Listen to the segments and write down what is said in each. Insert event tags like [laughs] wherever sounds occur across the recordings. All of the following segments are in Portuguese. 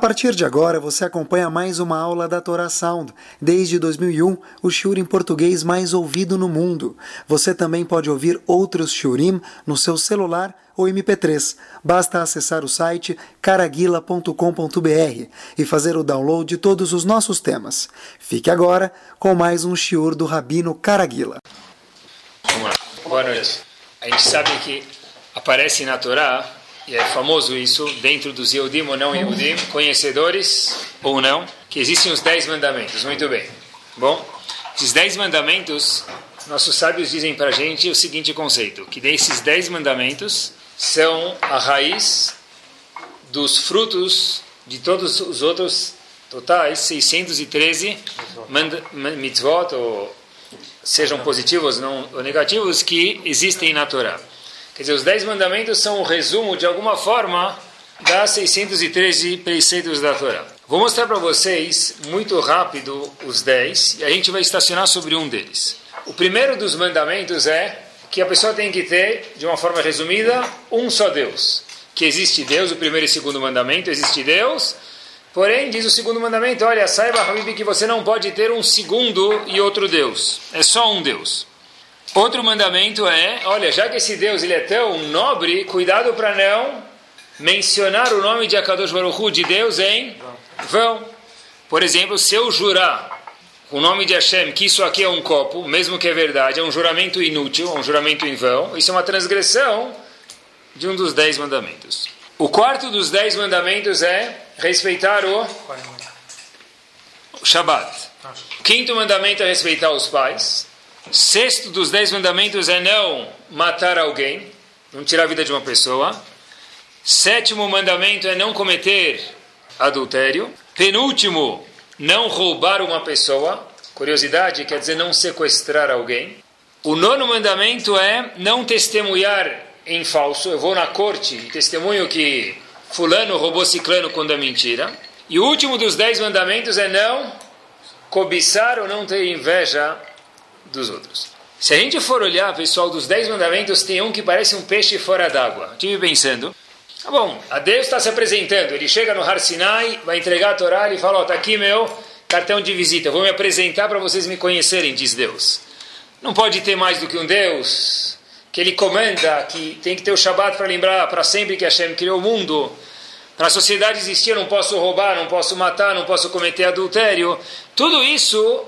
partir de agora, você acompanha mais uma aula da Torá Sound. Desde 2001, o shiur em português mais ouvido no mundo. Você também pode ouvir outros shiurim no seu celular ou MP3. Basta acessar o site caraguila.com.br e fazer o download de todos os nossos temas. Fique agora com mais um shiur do Rabino Caraguila. Vamos lá. Boa noite. A gente sabe que aparece na Torá e é famoso isso dentro dos Yehudim ou não Yehudim, conhecedores ou não, que existem os dez mandamentos. Muito bem. Bom, esses dez mandamentos, nossos sábios dizem para a gente o seguinte conceito, que desses dez mandamentos são a raiz dos frutos de todos os outros totais 613 mitzvot, ou sejam positivos não, ou negativos, que existem na Torá. Quer dizer, os dez mandamentos são o resumo, de alguma forma, das 613 preceitos da Torá. Vou mostrar para vocês, muito rápido, os dez, e a gente vai estacionar sobre um deles. O primeiro dos mandamentos é que a pessoa tem que ter, de uma forma resumida, um só Deus. Que existe Deus, o primeiro e segundo mandamento, existe Deus. Porém, diz o segundo mandamento, olha, saiba, Habib, que você não pode ter um segundo e outro Deus. É só um Deus. Outro mandamento é, olha, já que esse Deus ele é tão nobre, cuidado para não mencionar o nome de Akadosh Baruch Hu, de Deus, em vão. Por exemplo, se eu jurar o nome de Hashem que isso aqui é um copo, mesmo que é verdade, é um juramento inútil, é um juramento em vão, isso é uma transgressão de um dos dez mandamentos. O quarto dos dez mandamentos é respeitar o, o Shabbat. O quinto mandamento é respeitar os pais. Sexto dos dez mandamentos é não matar alguém, não tirar a vida de uma pessoa. Sétimo mandamento é não cometer adultério. Penúltimo, não roubar uma pessoa. Curiosidade quer dizer não sequestrar alguém. O nono mandamento é não testemunhar em falso. Eu vou na corte e testemunho que fulano roubou ciclano quando é mentira. E o último dos dez mandamentos é não cobiçar ou não ter inveja dos outros. Se a gente for olhar, pessoal, dos dez mandamentos, tem um que parece um peixe fora d'água. Estive pensando, tá bom, a Deus está se apresentando, ele chega no Har Sinai, vai entregar a Torá, e fala, ó, oh, tá aqui meu cartão de visita, vou me apresentar para vocês me conhecerem, diz Deus. Não pode ter mais do que um Deus, que ele comanda, que tem que ter o Shabat para lembrar para sempre que Hashem criou o mundo. Para a sociedade existir, não posso roubar, não posso matar, não posso cometer adultério. Tudo isso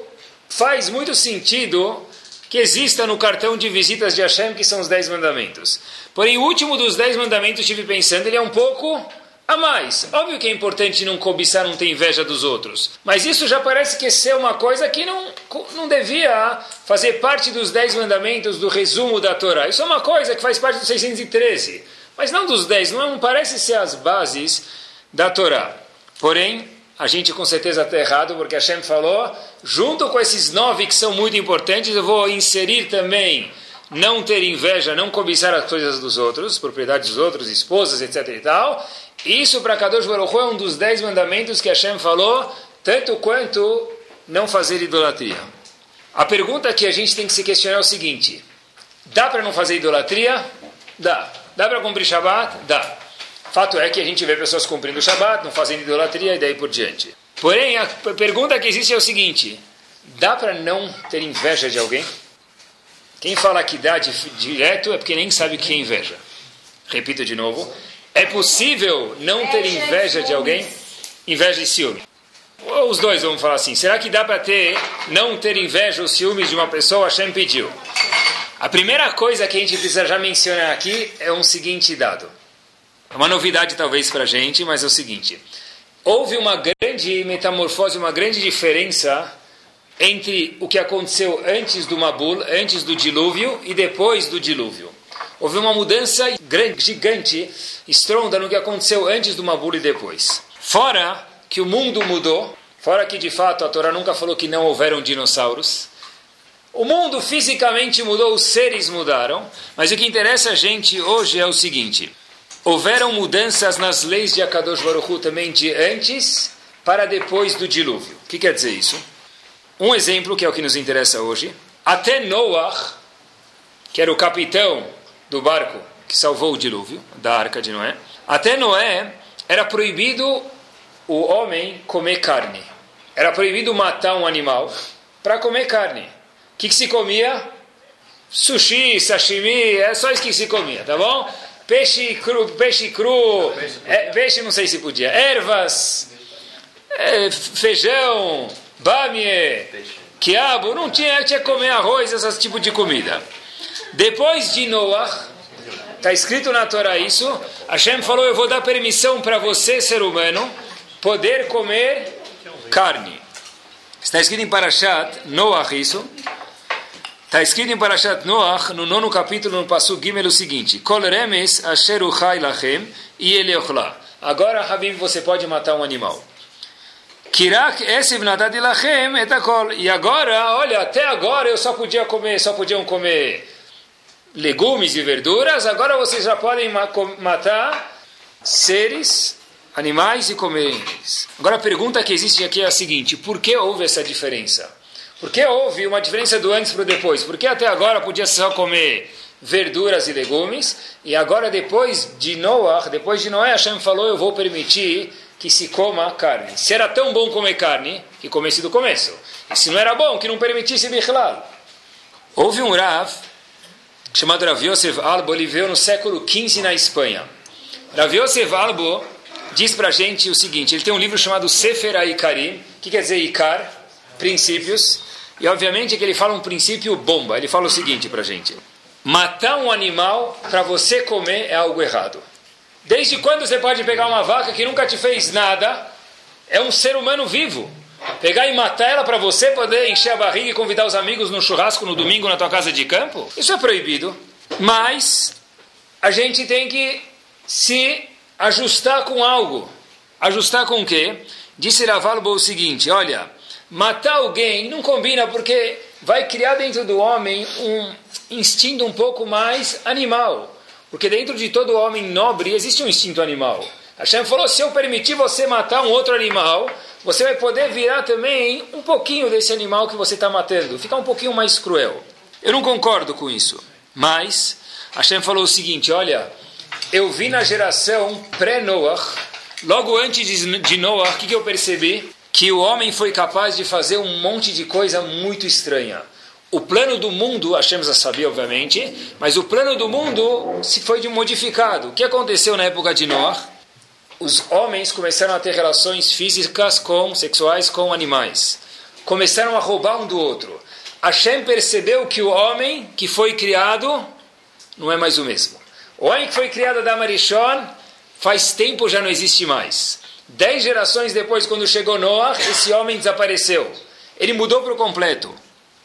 faz muito sentido que exista no cartão de visitas de Hashem, que são os dez mandamentos. Porém, o último dos dez mandamentos, estive pensando, ele é um pouco a mais. Óbvio que é importante não cobiçar, não ter inveja dos outros. Mas isso já parece que ser uma coisa que não, não devia fazer parte dos dez mandamentos, do resumo da Torá. Isso é uma coisa que faz parte dos 613. Mas não dos dez, não parece ser as bases da Torá. Porém, a gente com certeza está errado, porque Hashem falou, junto com esses nove que são muito importantes, eu vou inserir também não ter inveja, não cobiçar as coisas dos outros, propriedades dos outros, esposas, etc e tal. Isso para Kadosh Baruch é um dos dez mandamentos que Hashem falou, tanto quanto não fazer idolatria. A pergunta que a gente tem que se questionar é o seguinte, dá para não fazer idolatria? Dá. Dá para cumprir Shabbat? Dá. Fato é que a gente vê pessoas cumprindo o Shabat, não fazendo idolatria e daí por diante. Porém, a pergunta que existe é o seguinte: dá para não ter inveja de alguém? Quem fala que dá de, direto é porque nem sabe o que é inveja. Repito de novo: é possível não ter inveja de alguém? Inveja e ciúme. Ou os dois vamos falar assim: será que dá para ter, não ter inveja ou ciúmes de uma pessoa? Hashem pediu. A primeira coisa que a gente precisa já mencionar aqui é um seguinte dado. É uma novidade talvez para a gente, mas é o seguinte: houve uma grande metamorfose, uma grande diferença entre o que aconteceu antes do Mabul, antes do dilúvio e depois do dilúvio. Houve uma mudança gigante, estronda no que aconteceu antes do Mabul e depois. Fora que o mundo mudou, fora que de fato a Torá nunca falou que não houveram dinossauros. O mundo fisicamente mudou, os seres mudaram, mas o que interessa a gente hoje é o seguinte: houveram mudanças nas leis de Akadosh Baruch Hu também de antes para depois do dilúvio. O que quer dizer isso? Um exemplo que é o que nos interessa hoje. Até Noah, que era o capitão do barco que salvou o dilúvio, da arca de Noé, até Noé era proibido o homem comer carne. Era proibido matar um animal para comer carne. O que, que se comia? Sushi, sashimi, é só isso que se comia, tá bom? Peixe cru, peixe cru, é, peixe não sei se podia, ervas, é, feijão, bamie, quiabo, não tinha, tinha que comer arroz, esse tipo de comida. Depois de Noah, está escrito na Torá isso, Hashem falou, eu vou dar permissão para você, ser humano, poder comer carne. Está escrito em Parashat Noah isso. Está escrito em Parashat Noach, no nono capítulo, no passo Gimel, o seguinte: remes asher lachem e. Agora, Habib, você pode matar um animal. Kirak esiv lachem etakol. E agora, olha, até agora eu só podia comer, só podiam comer legumes e verduras. Agora vocês já podem matar seres, animais e comer eles. Agora a pergunta que existe aqui é a seguinte: por que houve essa diferença? Por que houve uma diferença do antes para o depois? Porque até agora podia só comer verduras e legumes, e agora depois de Noah, depois de Noé, Hashem falou, eu vou permitir que se coma carne. Se era tão bom comer carne, que comesse do começo. E se não era bom, que não permitisse bichlal. Houve um Rav, chamado Rav Yosef Albo, ele veio no século XV na Espanha. Rav Yosef Albo diz para a gente o seguinte, ele tem um livro chamado Sefer Aikari, que quer dizer Ikar, princípios, e obviamente que ele fala um princípio bomba. Ele fala o seguinte para gente: matar um animal para você comer é algo errado. Desde quando você pode pegar uma vaca que nunca te fez nada? É um ser humano vivo. Pegar e matar ela para você poder encher a barriga e convidar os amigos no churrasco no domingo na tua casa de campo? Isso é proibido. Mas a gente tem que se ajustar com algo. Ajustar com o quê? Disse Ravalbo o seguinte: olha, matar alguém não combina porque vai criar dentro do homem um instinto um pouco mais animal. Porque dentro de todo homem nobre existe um instinto animal. Hashem falou: se eu permitir você matar um outro animal, você vai poder virar também um pouquinho desse animal que você está matando, ficar um pouquinho mais cruel. Eu não concordo com isso. Mas Hashem falou o seguinte: olha, eu vi na geração pré-Noah, logo antes de Noah, o que, que eu percebi? Que o homem foi capaz de fazer um monte de coisa muito estranha. O plano do mundo, achamos a saber, obviamente, mas o plano do mundo se foi modificado. O que aconteceu na época de Noé? Os homens começaram a ter relações físicas com sexuais com animais. Começaram a roubar um do outro. Hashem percebeu que o homem que foi criado não é mais o mesmo. O homem que foi criado da Marishon faz tempo já não existe mais. Dez gerações depois, quando chegou Noah, esse homem desapareceu. Ele mudou para o completo.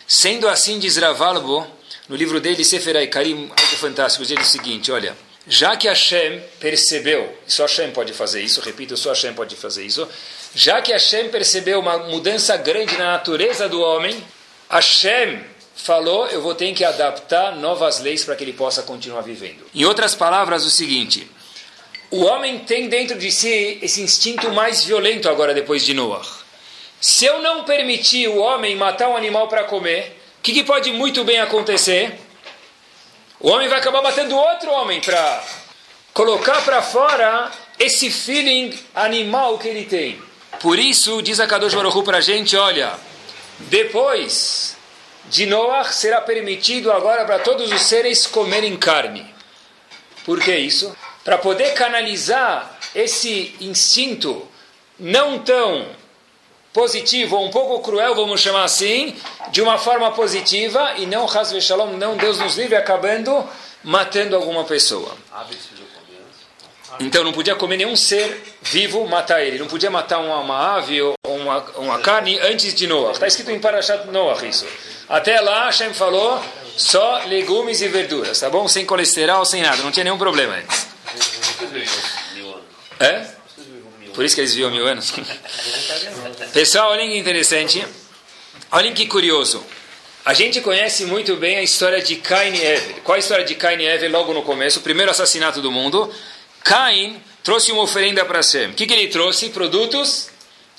Sendo assim, diz Ravalbo, no livro dele, Sefer Karim, algo fantástico, diz o seguinte, olha, já que Hashem percebeu, só Hashem pode fazer isso, repito, só Hashem pode fazer isso, já que Hashem percebeu uma mudança grande na natureza do homem, Hashem falou, eu vou ter que adaptar novas leis para que ele possa continuar vivendo. Em outras palavras, o seguinte, o homem tem dentro de si esse instinto mais violento agora depois de Noah. Se eu não permitir o homem matar um animal para comer, o que, que, pode muito bem acontecer? O homem vai acabar matando outro homem para colocar para fora esse feeling animal que ele tem. Por isso, diz a Kadosh para a gente, olha, depois de Noah será permitido agora para todos os seres comerem carne. Por que isso? Para poder canalizar esse instinto não tão positivo, ou um pouco cruel, vamos chamar assim, de uma forma positiva, e não, Hasve Shalom, não Deus nos livre, acabando matando alguma pessoa. Então não podia comer nenhum ser vivo, matar ele. Não podia matar uma, uma ave ou uma, uma carne antes de Noah. Está escrito em Parashat Noah isso. Até lá, Hashem falou só legumes e verduras, tá bom? Sem colesterol, sem nada. Não tinha nenhum problema antes. É? Por isso que eles viviam mil anos. [laughs] Pessoal, olhem que interessante. Olhem que curioso. A gente conhece muito bem a história de Cain e Evel. Qual a história de Cain e Evel logo no começo? O primeiro assassinato do mundo. Cain trouxe uma oferenda para Shem. O que, que ele trouxe? Produtos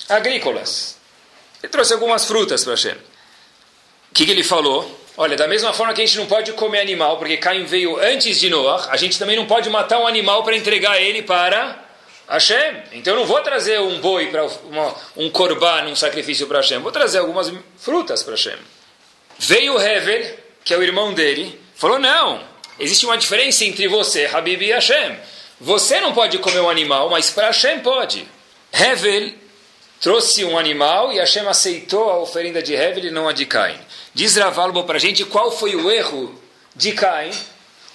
agrícolas. Ele trouxe algumas frutas para Shem. O que, que ele falou? Olha, da mesma forma que a gente não pode comer animal, porque Caim veio antes de Noah, a gente também não pode matar um animal para entregar ele para Hashem, então eu não vou trazer um boi para um korban, um sacrifício para Hashem, vou trazer algumas frutas para Hashem. Veio Hevel, que é o irmão dele, falou: não, existe uma diferença entre você, Habib e Hashem. Você não pode comer um animal, mas para Hashem pode. Hevel trouxe um animal e Hashem aceitou a oferenda de Hevel e não a de Caim. Diz Ravalbo para a gente qual foi o erro de Caim.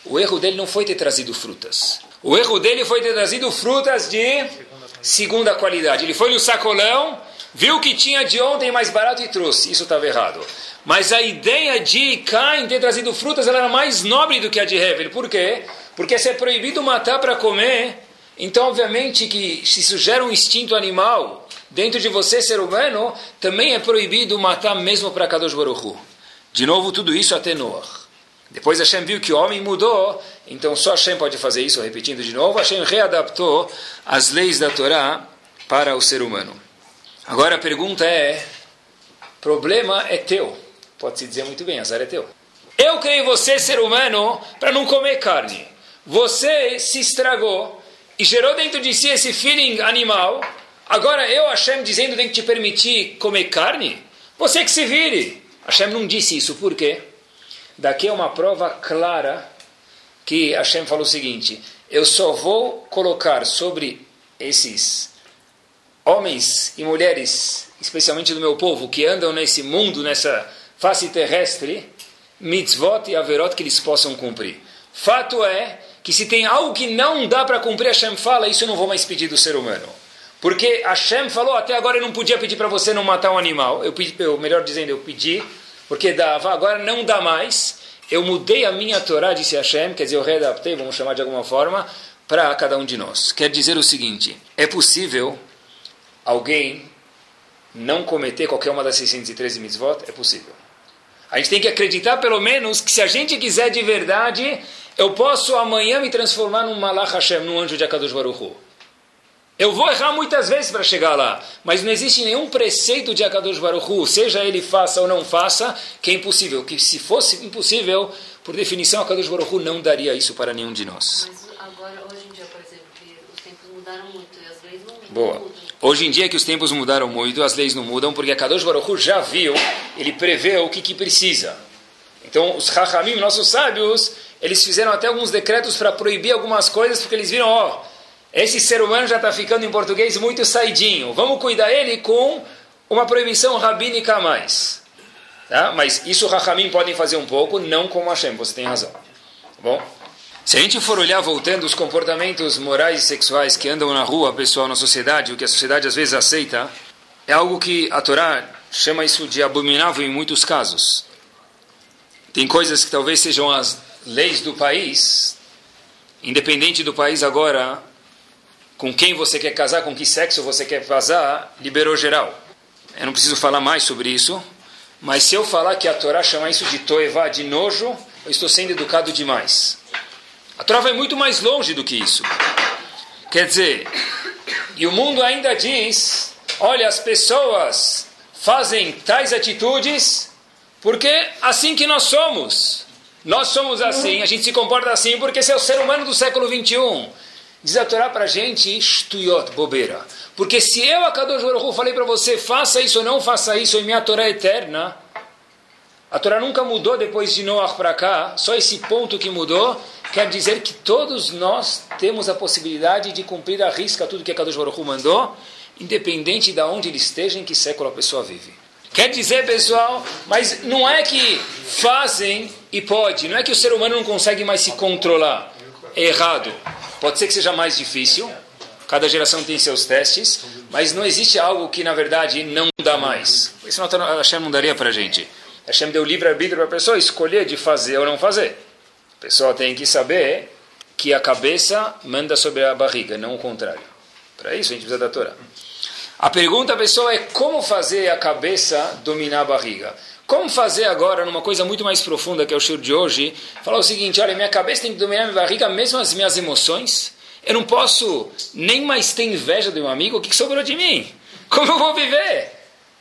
O erro dele não foi ter trazido frutas. O erro dele foi ter trazido frutas de segunda qualidade. Ele foi no sacolão, viu que tinha de ontem mais barato e trouxe. Isso estava errado. Mas a ideia de Caim ter trazido frutas era mais nobre do que a de Hevel. Por quê? Porque se é proibido matar para comer, então obviamente que se isso gera um instinto animal dentro de você, ser humano, também é proibido matar mesmo para Kadosh Baruch De novo, tudo isso até Noah. Depois Hashem viu que o homem mudou, então só Hashem pode fazer isso, repetindo de novo. Hashem readaptou as leis da Torá para o ser humano. Agora a pergunta é: problema é teu. Pode-se dizer muito bem, azar é teu. Eu criei você, ser humano, para não comer carne. Você se estragou e gerou dentro de si esse feeling animal. Agora eu, Hashem, dizendo tem que te permitir comer carne? Você que se vire. Hashem não disse isso, por quê? Daqui é uma prova clara que Hashem falou o seguinte: eu só vou colocar sobre esses homens e mulheres, especialmente do meu povo, que andam nesse mundo, nessa face terrestre, mitzvot e averot que eles possam cumprir. Fato é que se tem algo que não dá para cumprir, Hashem fala, isso eu não vou mais pedir do ser humano. Porque Hashem falou, até agora eu não podia pedir para você não matar um animal. Eu pedi, eu, melhor dizendo, eu pedi porque dava, agora não dá mais. Eu mudei a minha Torá, disse Hashem, quer dizer, eu readaptei, vamos chamar de alguma forma, para cada um de nós. Quer dizer o seguinte: é possível alguém não cometer qualquer uma das 613 mitzvot? É possível. A gente tem que acreditar, pelo menos, que se a gente quiser de verdade, eu posso amanhã me transformar num Malach Hashem, num anjo de Akadosh Baruch Hu. Eu vou errar muitas vezes para chegar lá, mas não existe nenhum preceito de Akadosh Baruch Hu, seja ele faça ou não faça, que é impossível. Que se fosse impossível, por definição, Akadosh Baruch Hu não daria isso para nenhum de nós. Mas agora, hoje em dia, por exemplo, os tempos mudaram muito e as leis não, Boa. mudam. Hoje em dia que os tempos mudaram muito, as leis não mudam, porque Akadosh Baruch Hu já viu, ele prevê o que, que precisa. Então, os Chachamim, nossos sábios, eles fizeram até alguns decretos para proibir algumas coisas, porque eles viram, ó, esse ser humano já está ficando em português muito saidinho. Vamos cuidar ele com uma proibição rabínica a mais. Tá? Mas isso Rahamim podem fazer um pouco, não como Hashem, você tem razão. Tá bom? Se a gente for olhar voltando os comportamentos morais e sexuais que andam na rua, pessoal, na sociedade, o que a sociedade às vezes aceita, é algo que a Torá chama isso de abominável em muitos casos. Tem coisas que talvez sejam as leis do país, independente do país agora, com quem você quer casar, com que sexo você quer casar, liberou geral. Eu não preciso falar mais sobre isso, mas se eu falar que a Torá chama isso de toevá, de nojo, eu estou sendo educado demais. A Torá vai muito mais longe do que isso. Quer dizer, e o mundo ainda diz: olha, as pessoas fazem tais atitudes porque assim que nós somos. Nós somos assim, a gente se comporta assim porque esse é o ser humano do século 21. Diz a Torá para a gente, estuyot, bobeira. Porque se eu, a Kadosh Baruch falei para você, faça isso ou não faça isso em minha Torá eterna, a Torá nunca mudou depois de Noah para cá, só esse ponto que mudou, quer dizer que todos nós temos a possibilidade de cumprir a risca tudo que a Kadosh Baruch mandou, independente de onde ele esteja, em que século a pessoa vive. Quer dizer, pessoal, mas não é que fazem e pode, não é que o ser humano não consegue mais se controlar. É errado. Pode ser que seja mais difícil, cada geração tem seus testes, mas não existe algo que, na verdade, não dá mais. Isso não, a Hashem não daria para a gente. A Hashem deu livre-arbítrio para a pessoa escolher de fazer ou não fazer. A pessoa tem que saber que a cabeça manda sobre a barriga, não o contrário. Para isso a gente precisa da Torá. A pergunta, pessoal, é como fazer a cabeça dominar a barriga. Como fazer agora, numa coisa muito mais profunda que é o show de hoje, falar o seguinte: olha, minha cabeça tem que dominar minha barriga, mesmo as minhas emoções. Eu não posso nem mais ter inveja do meu amigo, o que sobrou de mim? Como eu vou viver?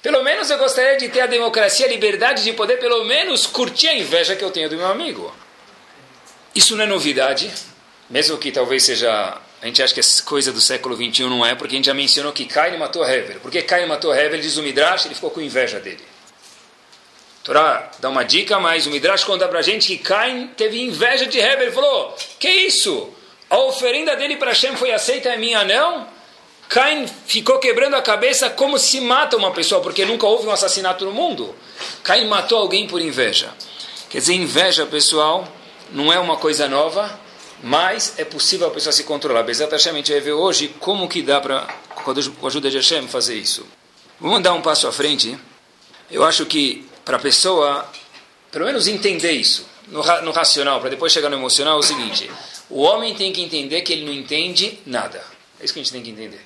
Pelo menos eu gostaria de ter a democracia, a liberdade de poder, pelo menos, curtir a inveja que eu tenho do meu amigo. Isso não é novidade, mesmo que talvez seja a gente acha que é coisa do século 21 não é, porque a gente já mencionou que Cain matou Hevel. Porque Cain matou Hevel, diz o Midrash, ele ficou com inveja dele. Torá dá uma dica, mas o Midrash conta pra gente que Cain teve inveja de Hevel. Ele falou: Que isso? A oferenda dele para Hashem foi aceita, a minha não? Cain ficou quebrando a cabeça como se mata uma pessoa, porque nunca houve um assassinato no mundo. Cain matou alguém por inveja. Quer dizer, inveja, pessoal, não é uma coisa nova, mas é possível a pessoa se controlar. Hashem, a gente vai ver hoje como que dá para, com a ajuda de Hashem, fazer isso. Vamos dar um passo à frente. Eu acho que para a pessoa, pelo menos entender isso, no, no racional, para depois chegar no emocional, é o seguinte: o homem tem que entender que ele não entende nada. É isso que a gente tem que entender.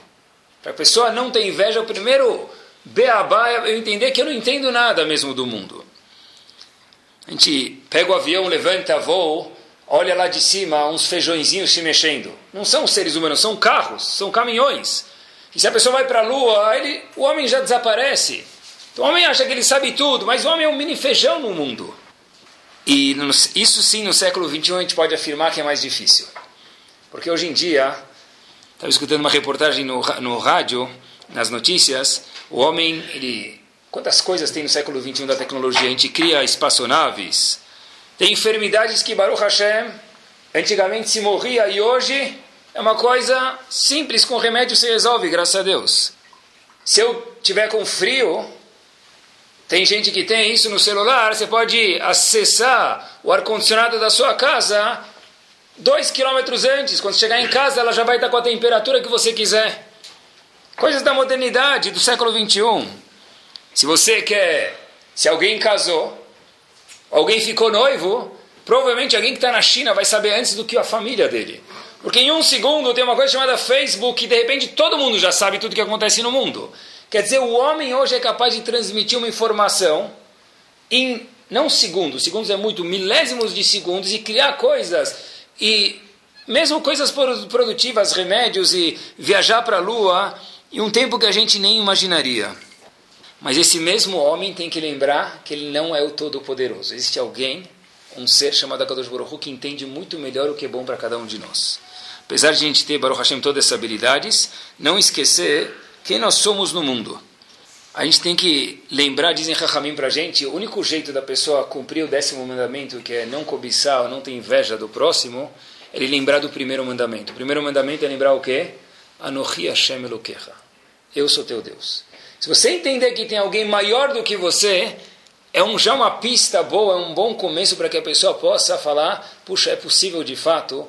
Para a pessoa não ter inveja, o primeiro beabá é eu entender que eu não entendo nada mesmo do mundo. A gente pega o avião, levanta voo, olha lá de cima uns feijõezinhos se mexendo. Não são seres humanos, são carros, são caminhões. E se a pessoa vai para a lua, ele, o homem já desaparece. Então o homem acha que ele sabe tudo, mas o homem é um mini feijão no mundo. E isso sim, no século XXI, a gente pode afirmar que é mais difícil. Porque hoje em dia, estava escutando uma reportagem no, no rádio, nas notícias, o homem, ele... Quantas coisas tem no século XXI da tecnologia? A gente cria espaçonaves, tem enfermidades que Baruch Hashem antigamente se morria e hoje é uma coisa simples, com remédio se resolve, graças a Deus. Se eu tiver com frio, tem gente que tem isso no celular, você pode acessar o ar-condicionado da sua casa dois quilômetros antes. Quando chegar em casa, ela já vai estar com a temperatura que você quiser. Coisas da modernidade, do século 21. Se você quer, se alguém casou, alguém ficou noivo, provavelmente alguém que está na China vai saber antes do que a família dele. Porque em um segundo tem uma coisa chamada Facebook e de repente todo mundo já sabe tudo que acontece no mundo. Quer dizer, o homem hoje é capaz de transmitir uma informação em, não segundos, segundos é muito, milésimos de segundos e criar coisas e mesmo coisas produtivas, remédios e viajar para a lua em um tempo que a gente nem imaginaria. Mas esse mesmo homem tem que lembrar que ele não é o Todo-Poderoso. Existe alguém, um ser chamado Akadosh Baruch que entende muito melhor o que é bom para cada um de nós. Apesar de a gente ter, Baruch Hashem, todas essas habilidades, não esquecer quem nós somos no mundo. A gente tem que lembrar, dizem Rahamim para a gente, o único jeito da pessoa cumprir o décimo mandamento, que é não cobiçar, não ter inveja do próximo, é ele lembrar do primeiro mandamento. O primeiro mandamento é lembrar o quê? Anohi Hashem Elokecha. Eu sou teu Deus. Se você entender que tem alguém maior do que você, é um, já uma pista boa, é um bom começo para que a pessoa possa falar, puxa, é possível de fato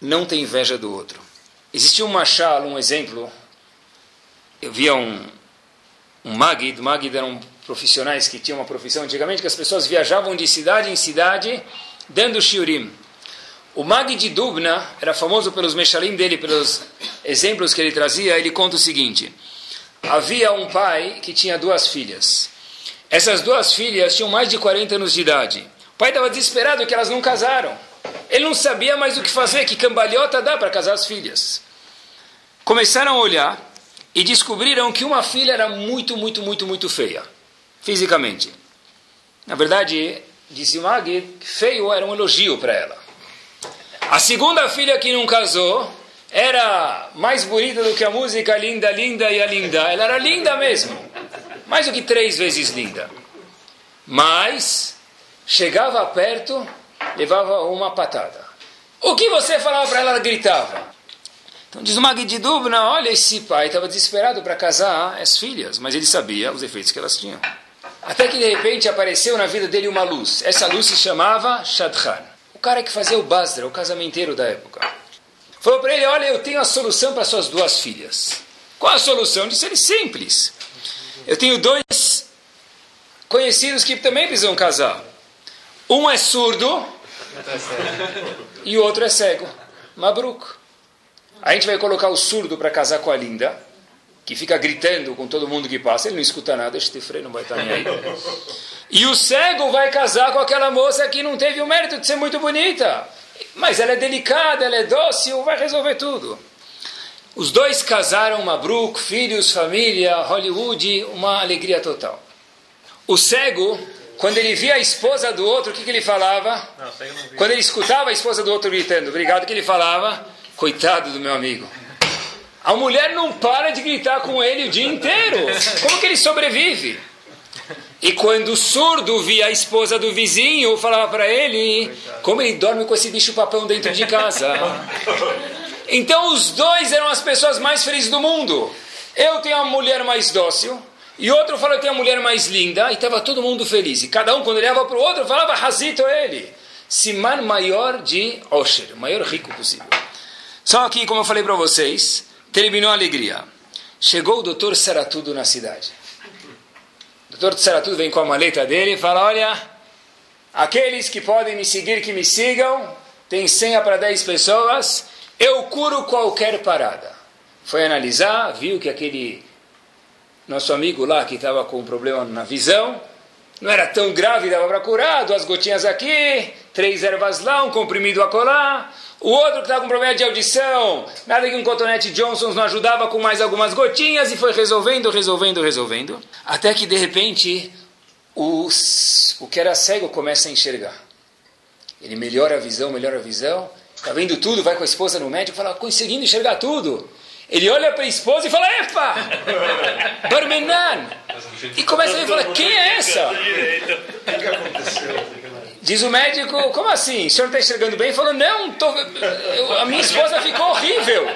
não ter inveja do outro. Existiu um machal, um exemplo, eu via um, um Magid, Magid eram profissionais que tinham uma profissão antigamente, que as pessoas viajavam de cidade em cidade, dando shiurim. O Magid de Dubna era famoso pelos meshalim dele, pelos exemplos que ele trazia, ele conta o seguinte, havia um pai que tinha duas filhas. Essas duas filhas tinham mais de 40 anos de idade. O pai estava desesperado que elas não casaram. Ele não sabia mais o que fazer, que cambalhota dá para casar as filhas. Começaram a olhar e descobriram que uma filha era muito, muito, muito, muito feia, fisicamente. Na verdade, disse Magid, que feio era um elogio para ela. A segunda filha que não casou era mais bonita do que a música Linda, Linda e a Linda. Ela era linda mesmo, mais do que três vezes linda. Mas chegava perto, levava uma patada. O que você falava para ela, ela gritava. Então diz o Magui de Dubna, olha, esse pai estava desesperado para casar as filhas, mas ele sabia os efeitos que elas tinham. Até que de repente apareceu na vida dele uma luz. Essa luz se chamava Shadchan. O cara que fazia o Basra, o casamenteiro da época. Falou para ele, olha, eu tenho a solução para suas duas filhas. Qual a solução? Disse ele, simples. Eu tenho dois conhecidos que também precisam casar. Um é surdo [laughs] e o outro é cego. Mabruk. A gente vai colocar o surdo para casar com a linda, que fica gritando com todo mundo que passa, ele não escuta nada, este freio não vai estar nem aí. E o cego vai casar com aquela moça que não teve o mérito de ser muito bonita, mas ela é delicada, ela é dócil, vai resolver tudo. Os dois casaram, Mabruk, filhos, família, Hollywood, uma alegria total. O cego, quando ele via a esposa do outro, o que, que ele falava? Não, quando ele escutava a esposa do outro gritando, obrigado, o que ele falava? Coitado do meu amigo. A mulher não para de gritar com ele o dia inteiro. Como que ele sobrevive? E quando o surdo via a esposa do vizinho, falava para ele como ele dorme com esse bicho papão dentro de casa. Então os dois eram as pessoas mais felizes do mundo. Eu tenho a mulher mais dócil, e outro falou que tem a mulher mais linda, e estava todo mundo feliz. E cada um, quando olhava para o outro, falava Hazito ele. Siman maior de Osher, o maior rico possível. Só que, como eu falei para vocês, terminou a alegria. Chegou o doutor Saratudo na cidade. O doutor Saratudo vem com a maleta dele e fala: Olha, aqueles que podem me seguir, que me sigam, tem senha para 10 pessoas, eu curo qualquer parada. Foi analisar, viu que aquele nosso amigo lá que estava com um problema na visão, não era tão grave, dava para curar, duas gotinhas aqui, três ervas lá, um comprimido acolá. O outro que estava com problema de audição, nada que um cotonete Johnson não ajudava com mais algumas gotinhas e foi resolvendo, resolvendo, resolvendo. Até que de repente os, o que era cego começa a enxergar. Ele melhora a visão, melhora a visão, está vendo tudo, vai com a esposa no médico e fala, conseguindo enxergar tudo. Ele olha para a esposa e fala, Epa! [laughs] Barmenan! E começa a falar, quem é essa? Diz o médico, como assim? O senhor não está enxergando bem? Ele falou, não, tô, a minha esposa ficou horrível.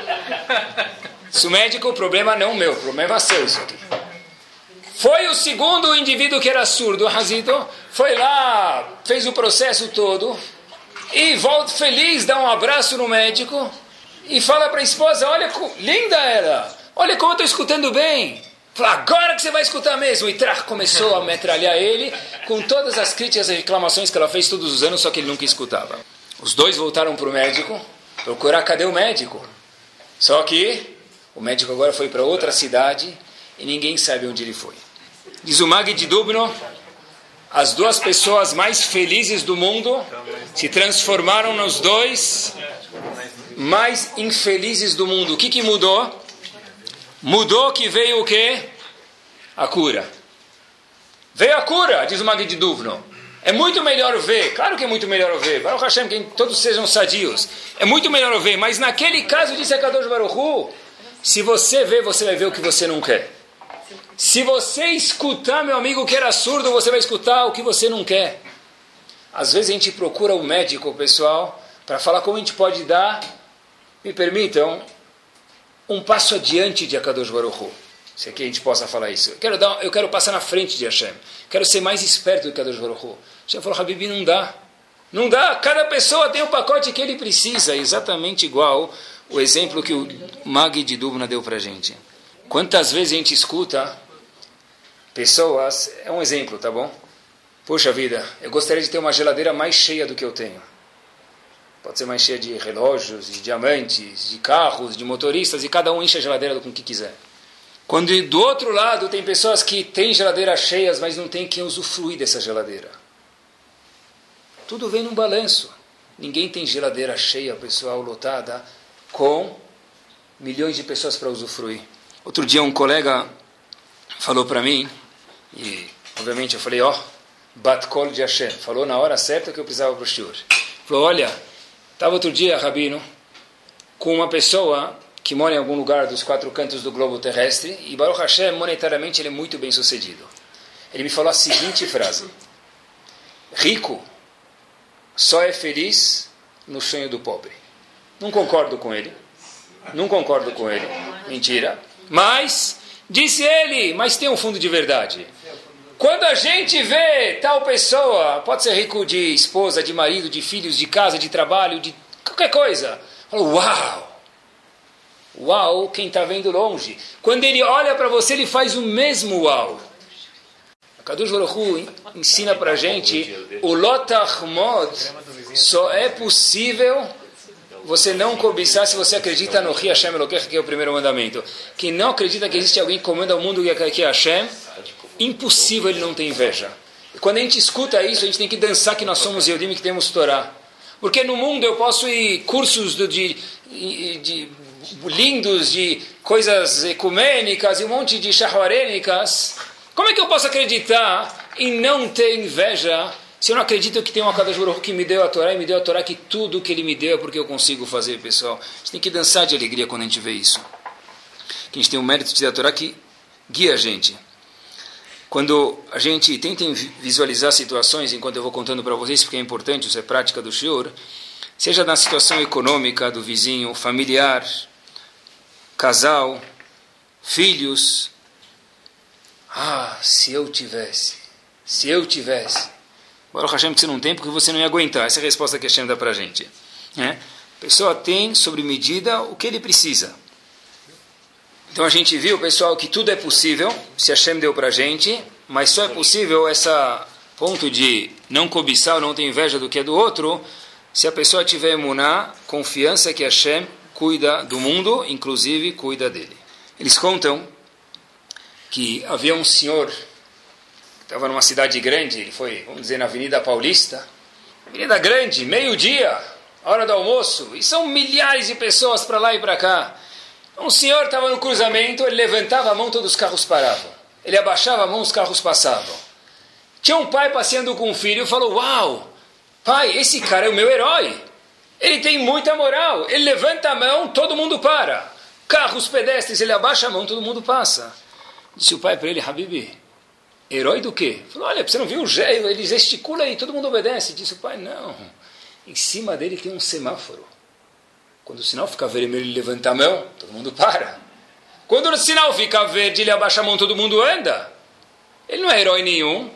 Se o médico, o problema não é meu, o problema é seu isso aqui. Foi o segundo indivíduo que era surdo, Razito, foi lá, fez o processo todo, e volta feliz, dá um abraço no médico, e fala para a esposa: Olha, linda ela, olha como eu estou escutando bem. Agora que você vai escutar mesmo. E Trach começou a metralhar ele com todas as críticas e reclamações que ela fez todos os anos, só que ele nunca escutava. Os dois voltaram para o médico, procurar cadê o médico. Só que o médico agora foi para outra cidade e ninguém sabe onde ele foi. Diz o Mag de Dubno, as duas pessoas mais felizes do mundo se transformaram nos dois mais infelizes do mundo. O que, que mudou? Mudou que veio o quê? A cura. Veio a cura, diz o Magui de Duvno. É muito melhor ver, claro que é muito melhor ver, Baruch Hashem, que todos sejam sadios. É muito melhor ver, mas naquele caso, disse a Kadosh Baruchu, se você vê, você vai ver o que você não quer. Se você escutar, meu amigo, que era surdo, você vai escutar o que você não quer. Às vezes a gente procura o um médico, pessoal, para falar como a gente pode dar me permitam um passo adiante de Akadosh Baruch Hu. Se aqui a gente possa falar isso. Eu quero, dar, eu quero passar na frente de Hashem. Quero ser mais esperto do que Akadosh Baruch Hu. Hashem falou, Habibi, não dá. Não dá. Cada pessoa tem o pacote que ele precisa. Exatamente igual o exemplo que o Mag de Dubna deu para a gente. Quantas vezes a gente escuta pessoas... É um exemplo, tá bom? Poxa vida, eu gostaria de ter uma geladeira mais cheia do que eu tenho. Pode ser mais cheia de relógios, de diamantes, de carros, de motoristas, e cada um enche a geladeira com o que quiser. Quando do outro lado tem pessoas que têm geladeiras cheias, mas não tem quem usufruir dessa geladeira. Tudo vem num balanço. Ninguém tem geladeira cheia, pessoal, lotada, com milhões de pessoas para usufruir. Outro dia um colega falou para mim, e obviamente eu falei, ó, oh, Batkol de Hashem. Falou na hora certa que eu precisava para o Shur. Falou, olha, Estava outro dia, Rabino, com uma pessoa que mora em algum lugar dos quatro cantos do globo terrestre e Baruch Hashem, monetariamente, ele é muito bem sucedido. Ele me falou a seguinte frase: Rico só é feliz no sonho do pobre. Não concordo com ele. Não concordo com ele. Mentira. Mas, disse ele, mas tem um fundo de verdade. Quando a gente vê tal pessoa, pode ser rico de esposa, de marido, de filhos, de casa, de trabalho, de qualquer coisa, fala, uau! Uau, quem está vendo longe. Quando ele olha para você, ele faz o mesmo uau. A Kadush Baruch ensina para gente o Lotachmod só é possível você não cobiçar se você acredita no Ri Hashem Eloquech, que é o primeiro mandamento. Quem não acredita que existe alguém que comanda o mundo que é Hashem, impossível ele não ter inveja. E quando a gente escuta isso, a gente tem que dançar que nós somos Yodim que temos Torá. Porque no mundo eu posso ir cursos de, de, de lindos, de coisas ecumênicas e um monte de shahuarênicas. Como é que eu posso acreditar em não ter inveja Se eu não acredito que tem um Akadosh Baruch que me deu a Torá e me deu a Torá que tudo que ele me deu é porque eu consigo fazer, pessoal. A gente tem que dançar de alegria quando a gente vê isso. Que a gente tem o mérito de ter a Torá que guia a gente. Quando a gente tenta visualizar situações, enquanto eu vou contando para vocês, porque é importante, isso é prática do Shiur, seja na situação econômica do vizinho, familiar, casal, filhos. Ah, se eu tivesse, se eu tivesse. Baruch Hashem que você não tem porque você não ia aguentar. Essa é a resposta que Hashem dá para a gente. É? A pessoa tem, sobre medida, o que ele precisa. Então a gente viu, pessoal, que tudo é possível, se Hashem deu para gente, mas só é possível essa ponto de não cobiçar ou não ter inveja do que é do outro, se a pessoa tiver emuná, confiança que Hashem cuida do mundo, inclusive cuida dele. Eles contam que havia um senhor estava numa cidade grande, ele foi, vamos dizer, na Avenida Paulista. Avenida grande, meio-dia, hora do almoço, e são milhares de pessoas para lá e para cá. Um senhor estava no cruzamento, ele levantava a mão, todos os carros paravam. Ele abaixava a mão, os carros passavam. Tinha um pai passeando com um filho e falou: Uau, pai, esse cara é o meu herói. Ele tem muita moral. Ele levanta a mão, todo mundo para. Carros pedestres, ele abaixa a mão, todo mundo passa. Disse o pai para ele: Habibi, Herói do quê? Falou, olha, você não viu o gelo, ele gesticula e todo mundo obedece. Disse o pai, não. Em cima dele tem um semáforo. Quando o sinal fica vermelho, ele levanta a mão, todo mundo para. Quando o sinal fica verde, ele abaixa a mão, todo mundo anda. Ele não é herói nenhum.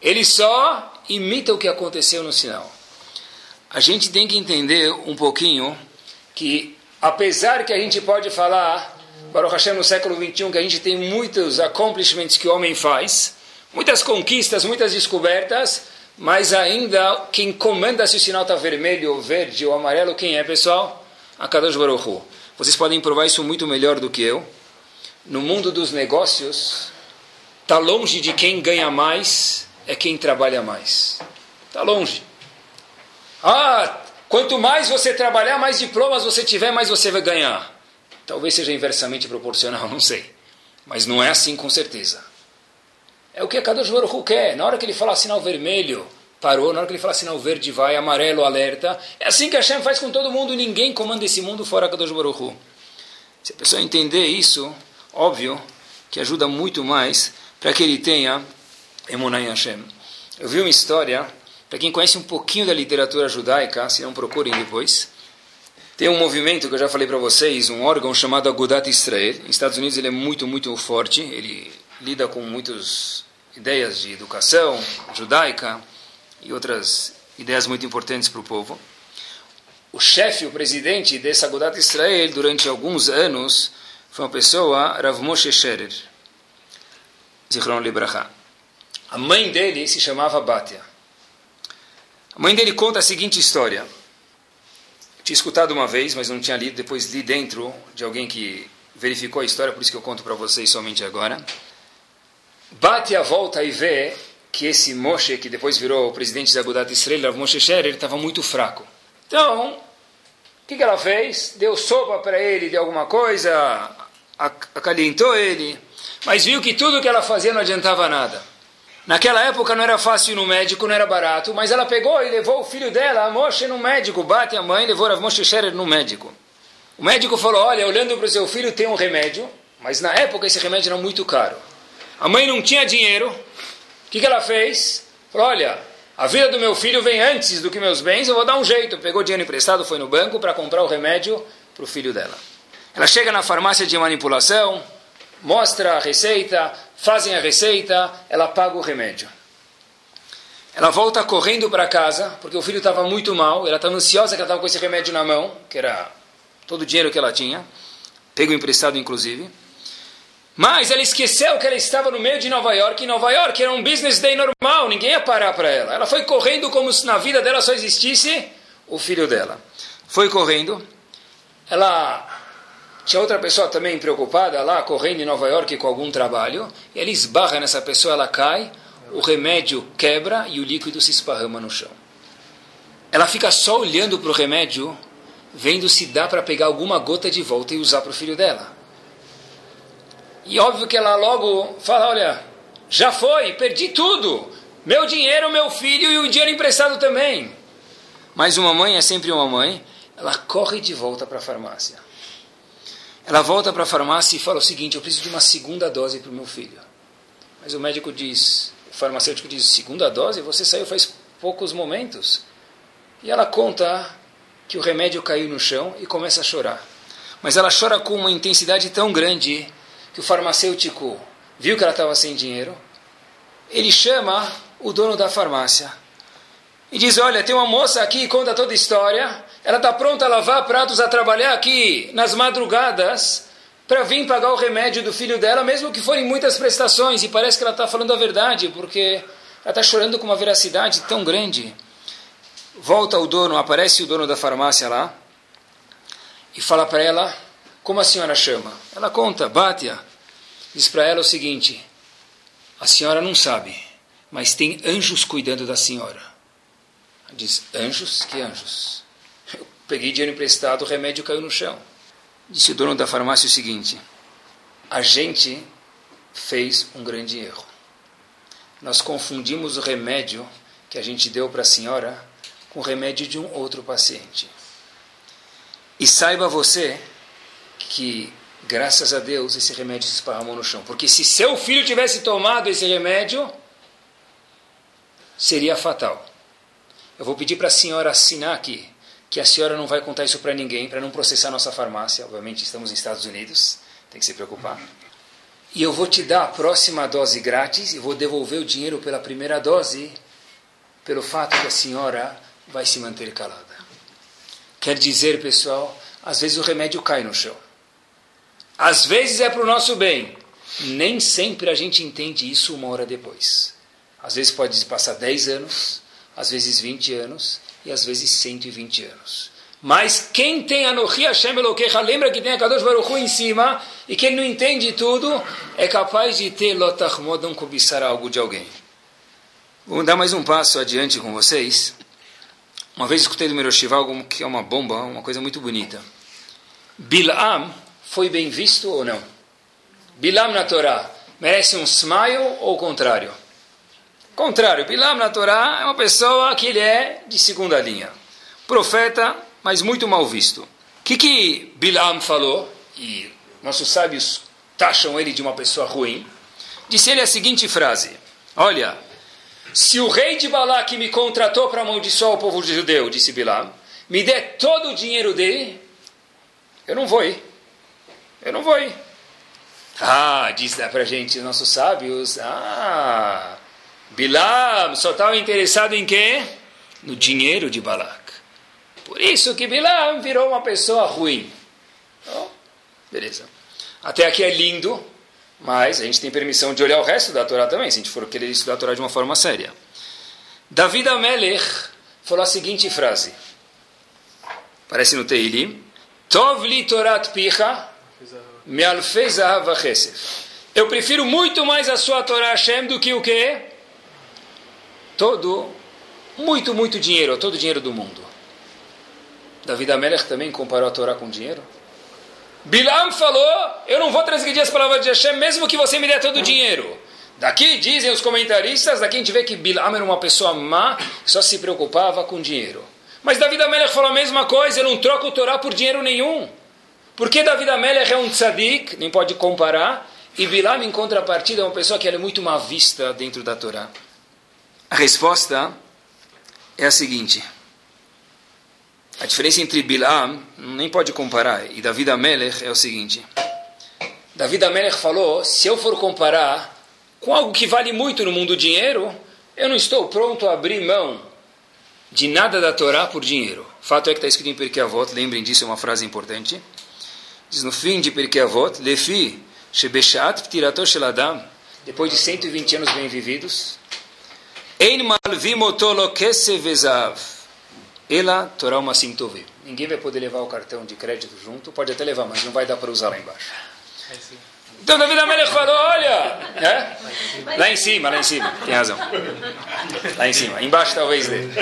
Ele só imita o que aconteceu no sinal. A gente tem que entender um pouquinho que, apesar que a gente pode falar, Baruch Hashem, no século XXI, que a gente tem muitos accomplishments que o homem faz, Muitas conquistas, muitas descobertas, mas ainda quem comanda se o sinal está vermelho, ou verde ou amarelo, quem é, pessoal? A Kadosh Baruch. Vocês podem provar isso muito melhor do que eu. No mundo dos negócios, está longe de quem ganha mais, é quem trabalha mais. Está longe. Ah, quanto mais você trabalhar, mais diplomas você tiver, mais você vai ganhar. Talvez seja inversamente proporcional, [laughs] não sei. Mas não é assim com certeza. É o que a Kadosh Baruch quer. Na hora que ele fala sinal vermelho, parou. Na hora que ele fala sinal verde, vai. Amarelo, alerta. É assim que Hashem faz com todo mundo. Ninguém comanda esse mundo fora Kadosh Baruch Hu. Se a pessoa entender isso, óbvio que ajuda muito mais para que ele tenha Emunah em Hashem. Eu vi uma história, para quem conhece um pouquinho da literatura judaica, se não procurem depois, tem um movimento que eu já falei para vocês, um órgão chamado Agudat Israel. Nos Estados Unidos ele é muito, muito forte, ele lida com muitos ideias de educação judaica e outras ideias muito importantes para o povo. O chefe, o presidente dessa Agudat Israel, durante alguns anos, foi uma pessoa, Rav Moshe Scherer, Zichron Libraha. A mãe dele se chamava Batia. A mãe dele conta a seguinte história. Eu tinha escutado uma vez, mas não tinha lido, depois li dentro de alguém que verificou a história, por isso que eu conto para vocês somente agora bate a volta e vê que esse Moshe, que depois virou o presidente da Agudat Israel, Moshe Sher, ele estava muito fraco. Então, o que, que ela fez? Deu sopa para ele de alguma coisa, acalentou ele, mas viu que tudo que ela fazia não adiantava nada. Naquela época não era fácil ir no médico, não era barato, mas ela pegou e levou o filho dela, a Moshe, no médico. Bate a mãe, levou a Moshe Scherer no médico. O médico falou, olha, olhando para o seu filho tem um remédio, mas na época esse remédio era muito caro. A mãe não tinha dinheiro. O que, que ela fez? Falou: olha, a vida do meu filho vem antes do que meus bens, eu vou dar um jeito. Pegou dinheiro emprestado, foi no banco para comprar o remédio para o filho dela. Ela chega na farmácia de manipulação, mostra a receita, fazem a receita, ela paga o remédio. Ela volta correndo para casa, porque o filho estava muito mal, ela estava ansiosa que ela estava com esse remédio na mão, que era todo o dinheiro que ela tinha, pego emprestado inclusive. Mas ela esqueceu que ela estava no meio de Nova York, e Nova York era um business day normal, ninguém ia parar para ela. Ela foi correndo como se na vida dela só existisse o filho dela. Foi correndo. Ela tinha outra pessoa também preocupada lá, correndo em Nova York com algum trabalho, e ela esbarra nessa pessoa, ela cai, o remédio quebra e o líquido se esparrama no chão. Ela fica só olhando para o remédio, vendo se dá para pegar alguma gota de volta e usar para o filho dela. E óbvio que ela logo fala: Olha, já foi, perdi tudo. Meu dinheiro, meu filho e o dinheiro emprestado também. Mas uma mãe é sempre uma mãe. Ela corre de volta para a farmácia. Ela volta para a farmácia e fala o seguinte: Eu preciso de uma segunda dose para o meu filho. Mas o médico diz, o farmacêutico diz: Segunda dose? Você saiu faz poucos momentos. E ela conta que o remédio caiu no chão e começa a chorar. Mas ela chora com uma intensidade tão grande que o farmacêutico viu que ela estava sem dinheiro. Ele chama o dono da farmácia e diz: Olha, tem uma moça aqui conta toda a história. Ela está pronta a lavar pratos, a trabalhar aqui nas madrugadas para vir pagar o remédio do filho dela, mesmo que forem muitas prestações. E parece que ela está falando a verdade, porque ela está chorando com uma veracidade tão grande. Volta o dono, aparece o dono da farmácia lá e fala para ela como a senhora chama. Ela conta, Bátia, diz para ela o seguinte: a senhora não sabe, mas tem anjos cuidando da senhora. Diz: anjos? Que anjos? Eu peguei dinheiro emprestado, o remédio caiu no chão. Disse o dono da farmácia o seguinte: a gente fez um grande erro. Nós confundimos o remédio que a gente deu para a senhora com o remédio de um outro paciente. E saiba você que, graças a Deus, esse remédio se esparramou no chão. Porque se seu filho tivesse tomado esse remédio, seria fatal. Eu vou pedir para a senhora assinar aqui que a senhora não vai contar isso para ninguém, para não processar nossa farmácia. Obviamente, estamos nos Estados Unidos, tem que se preocupar. E eu vou te dar a próxima dose grátis e vou devolver o dinheiro pela primeira dose, pelo fato que a senhora vai se manter calada. Quer dizer, pessoal, às vezes o remédio cai no chão. Às vezes é para o nosso bem. Nem sempre a gente entende isso uma hora depois. Às vezes pode passar 10 anos, às vezes 20 anos e às vezes 120 anos. Mas quem tem Anohi Hashem Elokecha, lembra que tem a Kadosh Baruch Hu em cima, e quem não entende tudo, é capaz de ter Lotachmod, não cobiçar algo de alguém. Vamos dar mais um passo adiante com vocês. Uma vez escutei do Miroshiva algo que é uma bomba, uma coisa muito bonita. Bilam foi bem visto ou não? Bilam na Torá merece um smile ou o contrário? Contrário, Bilam na Torá é uma pessoa que ele é de segunda linha. Profeta, mas muito mal visto. O que, que Bilam falou? E nossos sábios taxam ele de uma pessoa ruim. Disse ele a seguinte frase: Olha, se o rei de Balaque me contratou para amaldiçoar o povo judeu, disse Bilam, me dê todo o dinheiro dele, eu não vou ir. Eu não vou ir. Ah, diz para a gente nossos sábios, ah, Bilam só estava interessado em quê? No dinheiro de Balak. Por isso que Bilam virou uma pessoa ruim. Oh, beleza. Até aqui é lindo, mas a gente tem permissão de olhar o resto da Torá também, se a gente for querer estudar a Torá de uma forma séria. David Amelech falou a seguinte frase. Parece no Teilim. Tov li Torat picha me'alfei zahav Eu prefiro muito mais a sua Torá Hashem do que o que? Todo, muito, muito dinheiro, todo o dinheiro do mundo. David Amelech também comparou a Torá com dinheiro. Bilam falou: Eu não vou transgredir as palavras de Hashem, mesmo que você me dê todo o dinheiro. Daqui dizem os comentaristas, daqui a gente vê que Bilam era uma pessoa má, só se preocupava com dinheiro. Mas David Amelech falou a mesma coisa: Eu não troco o Torá por dinheiro nenhum. Porque David Amelech é um tzadik, nem pode comparar, e Bilam, em contrapartida, é uma pessoa que é muito má vista dentro da Torá. A resposta é a seguinte. A diferença entre Bilam, nem pode comparar, e David Amelech é o seguinte. David Amelech falou, se eu for comparar com algo que vale muito no mundo dinheiro, eu não estou pronto a abrir mão de nada da Torá por dinheiro. Fato é que está escrito em Pirkei Avot, lembrem disso, é uma frase importante. Diz no fim de Pirkei Avot, Lefi, Shebeshat Ptirato Sheladam, depois de 120 anos bem vividos, Ein Malvim Otolo Kesevezav, ela Torá uma Tovim. Ninguém vai poder levar o cartão de crédito junto, pode até levar, mas não vai dar para usar lá embaixo. Então David Amelech falou, olha, é? lá em cima, lá em cima, tem razão. Lá em cima, embaixo talvez dele.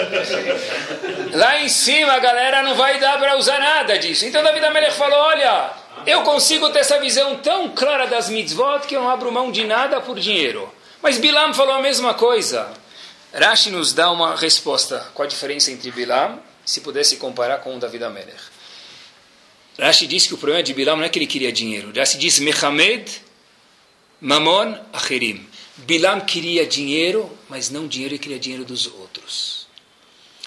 Lá em cima a galera não vai dar para usar nada disso. Então David Amelech falou, olha, eu consigo ter essa visão tão clara das mitzvot que eu não abro mão de nada por dinheiro. Mas Bilam falou a mesma coisa. Rashi nos dá uma resposta. Qual a diferença entre Bilam, se pudesse comparar com o David Amelech? Rashi diz que o problema de Bilam não é que ele queria dinheiro. Rashi diz Mehamed Mamon Acherim. Bilam queria dinheiro, mas não dinheiro, ele queria dinheiro dos outros.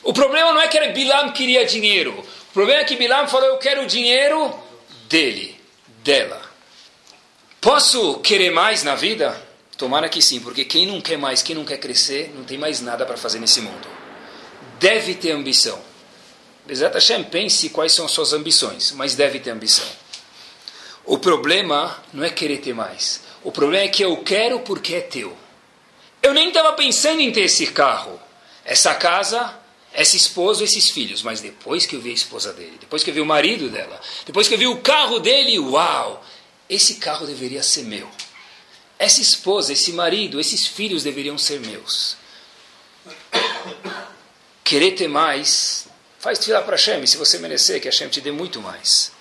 O problema não é que Bilam queria dinheiro. O problema é que Bilam falou: Eu quero o dinheiro dele, dela. Posso querer mais na vida? Tomara que sim, porque quem não quer mais, quem não quer crescer, não tem mais nada para fazer nesse mundo. Deve ter ambição. Bezat Hashem, pense quais são as suas ambições, mas deve ter ambição. O problema não é querer ter mais. O problema é que eu quero porque é teu. Eu nem estava pensando em ter esse carro, essa casa, esse esposo, esses filhos. Mas depois que eu vi a esposa dele, depois que eu vi o marido dela, depois que eu vi o carro dele, uau! Esse carro deveria ser meu. Essa esposa, esse marido, esses filhos deveriam ser meus. [coughs] Querer ter mais, faz tirar para Hashem, se você merecer, que Hashem te dê muito mais.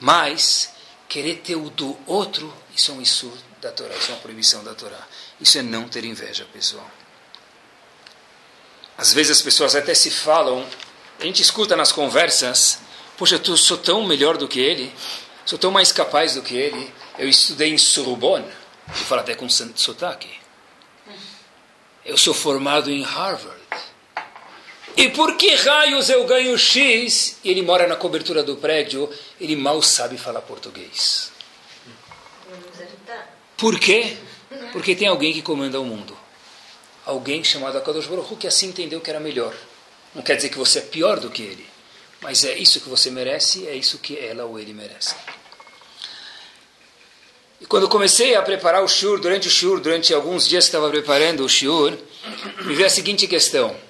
Mas, querer ter o do outro, isso é um isso da Torá, isso é uma proibição da Torá. Isso é não ter inveja, pessoal. Às vezes as pessoas até se falam, a gente escuta nas conversas, poxa, eu sou tão melhor do que ele, sou tão mais capaz do que ele, eu estudei em Sorbonne, e fala até com sotaque. Eu sou formado em Harvard. E por que raios eu ganho X? E ele mora na cobertura do prédio, ele mal sabe falar português. Por quê? Porque tem alguém que comanda o mundo. Alguém chamado Akadosh Baruch que assim entendeu que era melhor. Não quer dizer que você é pior do que ele. Mas é isso que você merece, é isso que ela ou ele merece. E quando comecei a preparar o shiur, durante o shiur, durante alguns dias que estava preparando o shiur, me veio a seguinte questão.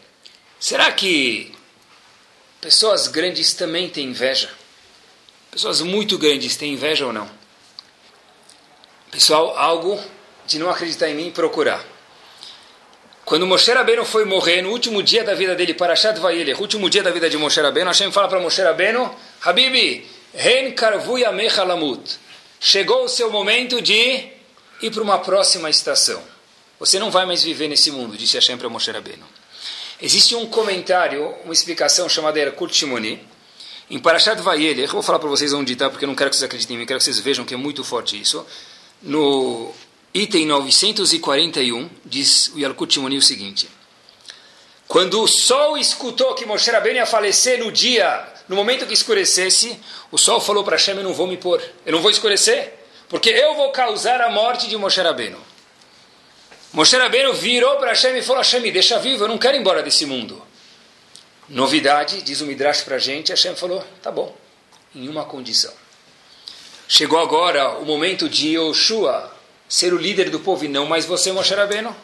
Será que pessoas grandes também têm inveja? Pessoas muito grandes têm inveja ou não? Pessoal, algo de não acreditar em mim procurar. Quando Moshe Rabbeinu foi morrer, no último dia da vida dele, para Parashat Vayelech, último dia da vida de Moshe Rabbeinu, Hashem fala para Moshe Rabbeinu, Habibi, Ren Karvu Lamut. Chegou o seu momento de ir para uma próxima estação. Você não vai mais viver nesse mundo, disse Hashem para Moshe Rabbeinu. Existe um comentário, uma explicação chamada Erkut Shimoni, em Parashat Vayelech, eu vou falar para vocês onde está, porque eu não quero que vocês acreditem em mim, quero que vocês vejam que é muito forte isso. No item 941, diz o Yalkut Shimoni o seguinte. Quando o sol escutou que Moshe Rabbeinu ia falecer no dia, no momento que escurecesse, o sol falou para Hashem, eu não vou me pôr, eu não vou escurecer, porque eu vou causar a morte de Moshe Rabbeinu. Moshe Rabbeinu virou para Hashem e falou, Hashem, me deixa vivo, eu não quero ir embora desse mundo. Novidade, diz o Midrash para a gente, Hashem falou, tá bom, em uma condição. Chegou agora o momento de Yoshua ser o líder do povo e não mais você, Moshe Rabbeinu.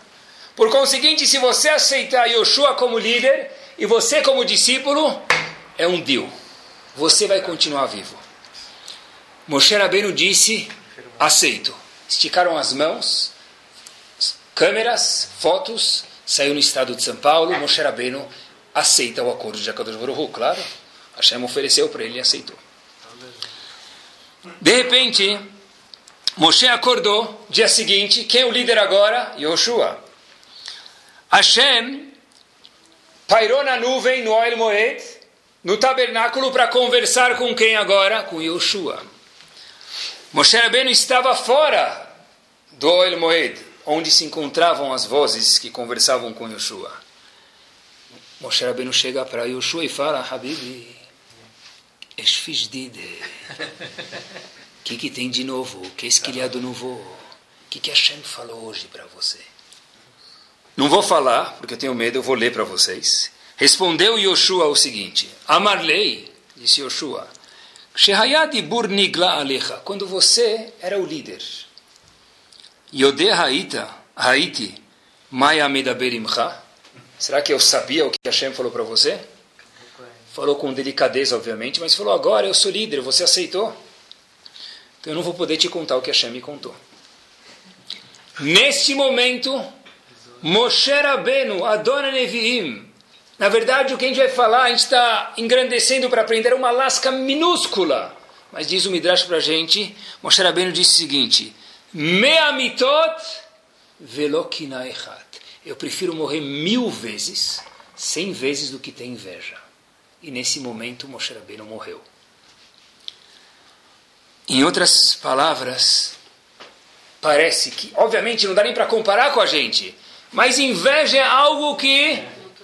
Por conseguinte, se você aceitar Yoshua como líder e você como discípulo, é um deal. Você vai continuar vivo. Moshe Rabbeinu disse, aceito. Esticaram as mãos, câmeras, fotos, saiu no estado de São Paulo, Moshe Rabbeinu aceita o acordo de Akadosh Baruch claro. Hashem ofereceu para ele e aceitou. De repente, Moshe acordou, dia seguinte, quem é o líder agora? Yoshua. Hashem pairou na nuvem no Oel Moed, no tabernáculo, para conversar com quem agora? Com Yoshua. Moshe Rabbeinu estava fora do Oel Moed, onde se encontravam as vozes que conversavam com Yoshua. Moshe Rabbeinu chega para Yoshua e fala, Habibi, Esfizdide. O que, que tem de novo? O que é esquilhado novo? O que, que Hashem falou hoje para você? Não vou falar, porque eu tenho medo, eu vou ler para vocês. Respondeu Yoshua o seguinte: Amarlei, disse Yoshua, alecha, quando você era o líder. Yode haita, haiti, maya. Será que eu sabia o que Hashem falou para você? Falou com delicadeza, obviamente, mas falou: agora eu sou líder, você aceitou? Então eu não vou poder te contar o que Hashem me contou. Neste momento, Moshe Rabbeinu, Adona Neviim, na verdade, o que a gente vai falar, a gente está engrandecendo para aprender uma lasca minúscula. Mas diz o Midrash para a gente, Moshe Rabbeinu disse o seguinte, Meamitot velokinaechat. Eu prefiro morrer mil vezes, cem vezes do que ter inveja. E nesse momento Moshe Rabbeinu morreu. Em outras palavras, parece que, obviamente, não dá nem para comparar com a gente, mas inveja é algo que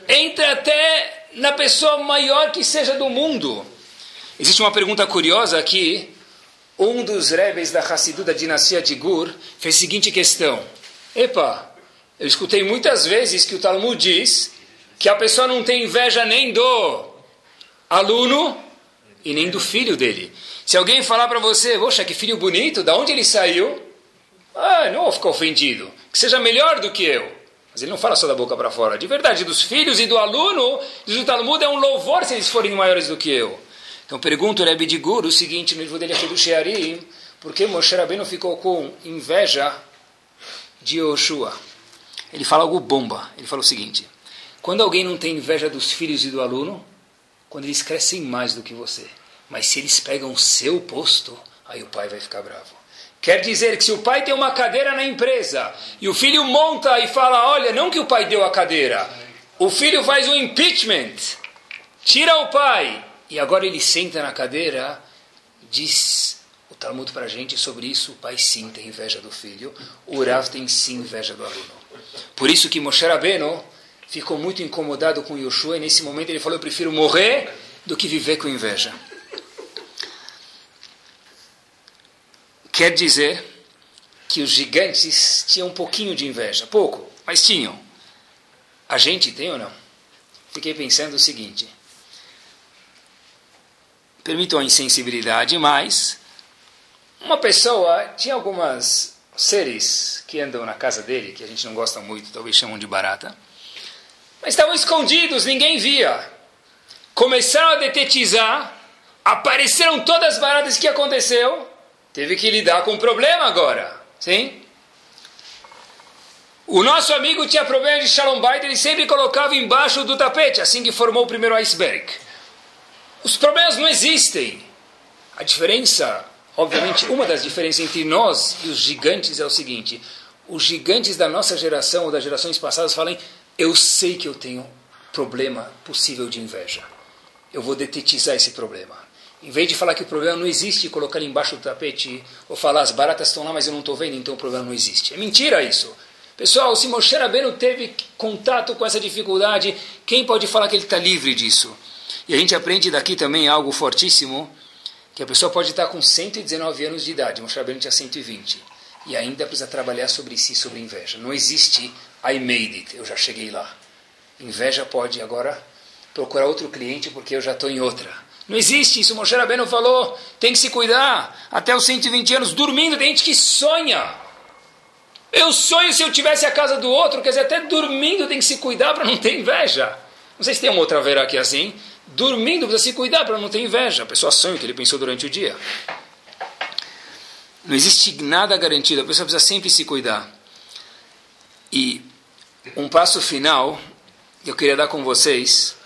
entra até na pessoa maior que seja do mundo. Existe uma pergunta curiosa aqui. Um dos rebes da Hassidu da dinastia de Gur fez a seguinte questão: Epa, eu escutei muitas vezes que o Talmud diz que a pessoa não tem inveja nem do aluno e nem do filho dele. Se alguém falar para você, poxa, que filho bonito, da onde ele saiu? Ah, não vou ficar ofendido. Que seja melhor do que eu. Mas ele não fala só da boca para fora. De verdade, dos filhos e do aluno, diz o Talmud, é um louvor se eles forem maiores do que eu. Então pergunto o Rebbe de Guru o seguinte, no livro dele do Shearim, por que Moshe Rabbeinu ficou com inveja de Yoshua? Ele fala algo bomba. Ele fala o seguinte: quando alguém não tem inveja dos filhos e do aluno, quando eles crescem mais do que você, mas se eles pegam o seu posto, aí o pai vai ficar bravo. Quer dizer que se o pai tem uma cadeira na empresa e o filho monta e fala: Olha, não que o pai deu a cadeira, o filho faz um impeachment, tira o pai e agora ele senta na cadeira, diz o Talmud para a gente sobre isso: o pai sim tem inveja do filho, o Rav tem sim inveja do aluno. Por isso que Moshe Rabbeinu ficou muito incomodado com Yoshua e nesse momento ele falou: Eu prefiro morrer do que viver com inveja. Quer dizer que os gigantes tinham um pouquinho de inveja, pouco, mas tinham. A gente tem ou não? Fiquei pensando o seguinte: permitam a insensibilidade, mas uma pessoa tinha algumas seres que andam na casa dele, que a gente não gosta muito, talvez chamam de barata, mas estavam escondidos, ninguém via. Começaram a detetizar, apareceram todas as baratas que aconteceu, teve que lidar com o problema agora, sim? O nosso amigo tinha problema de Shalom Bait, ele sempre colocava embaixo do tapete, assim que formou o primeiro iceberg. Os problemas não existem. A diferença Obviamente, uma das diferenças entre nós e os gigantes é o seguinte: os gigantes da nossa geração ou das gerações passadas falam, eu sei que eu tenho problema possível de inveja. Eu vou detetizar esse problema. Em vez de falar que o problema não existe e colocar ele embaixo do tapete, ou falar as baratas estão lá, mas eu não estou vendo, então o problema não existe. É mentira isso. Pessoal, se Moshe Rabbeinu teve contato com essa dificuldade, quem pode falar que ele está livre disso? E a gente aprende daqui também algo fortíssimo, que a pessoa pode estar com 119 anos de idade, Moshe Rabbeinu tinha 120, e ainda precisa trabalhar sobre si, sobre inveja. Não existe I made it, eu já cheguei lá. Inveja pode agora procurar outro cliente porque eu já estou em outra. Não existe isso, Moshe Rabbeinu falou, tem que se cuidar. Até os 120 anos, dormindo, tem gente que sonha. Eu sonho se eu tivesse a casa do outro, quer dizer, até dormindo tem que se cuidar para não ter inveja. Não sei se tem uma outra vera aqui assim, Dormindo precisa se cuidar para não ter inveja. A pessoa sonha o que ele pensou durante o dia. Não existe nada garantido, a pessoa precisa sempre se cuidar. E um passo final que eu queria dar com vocês,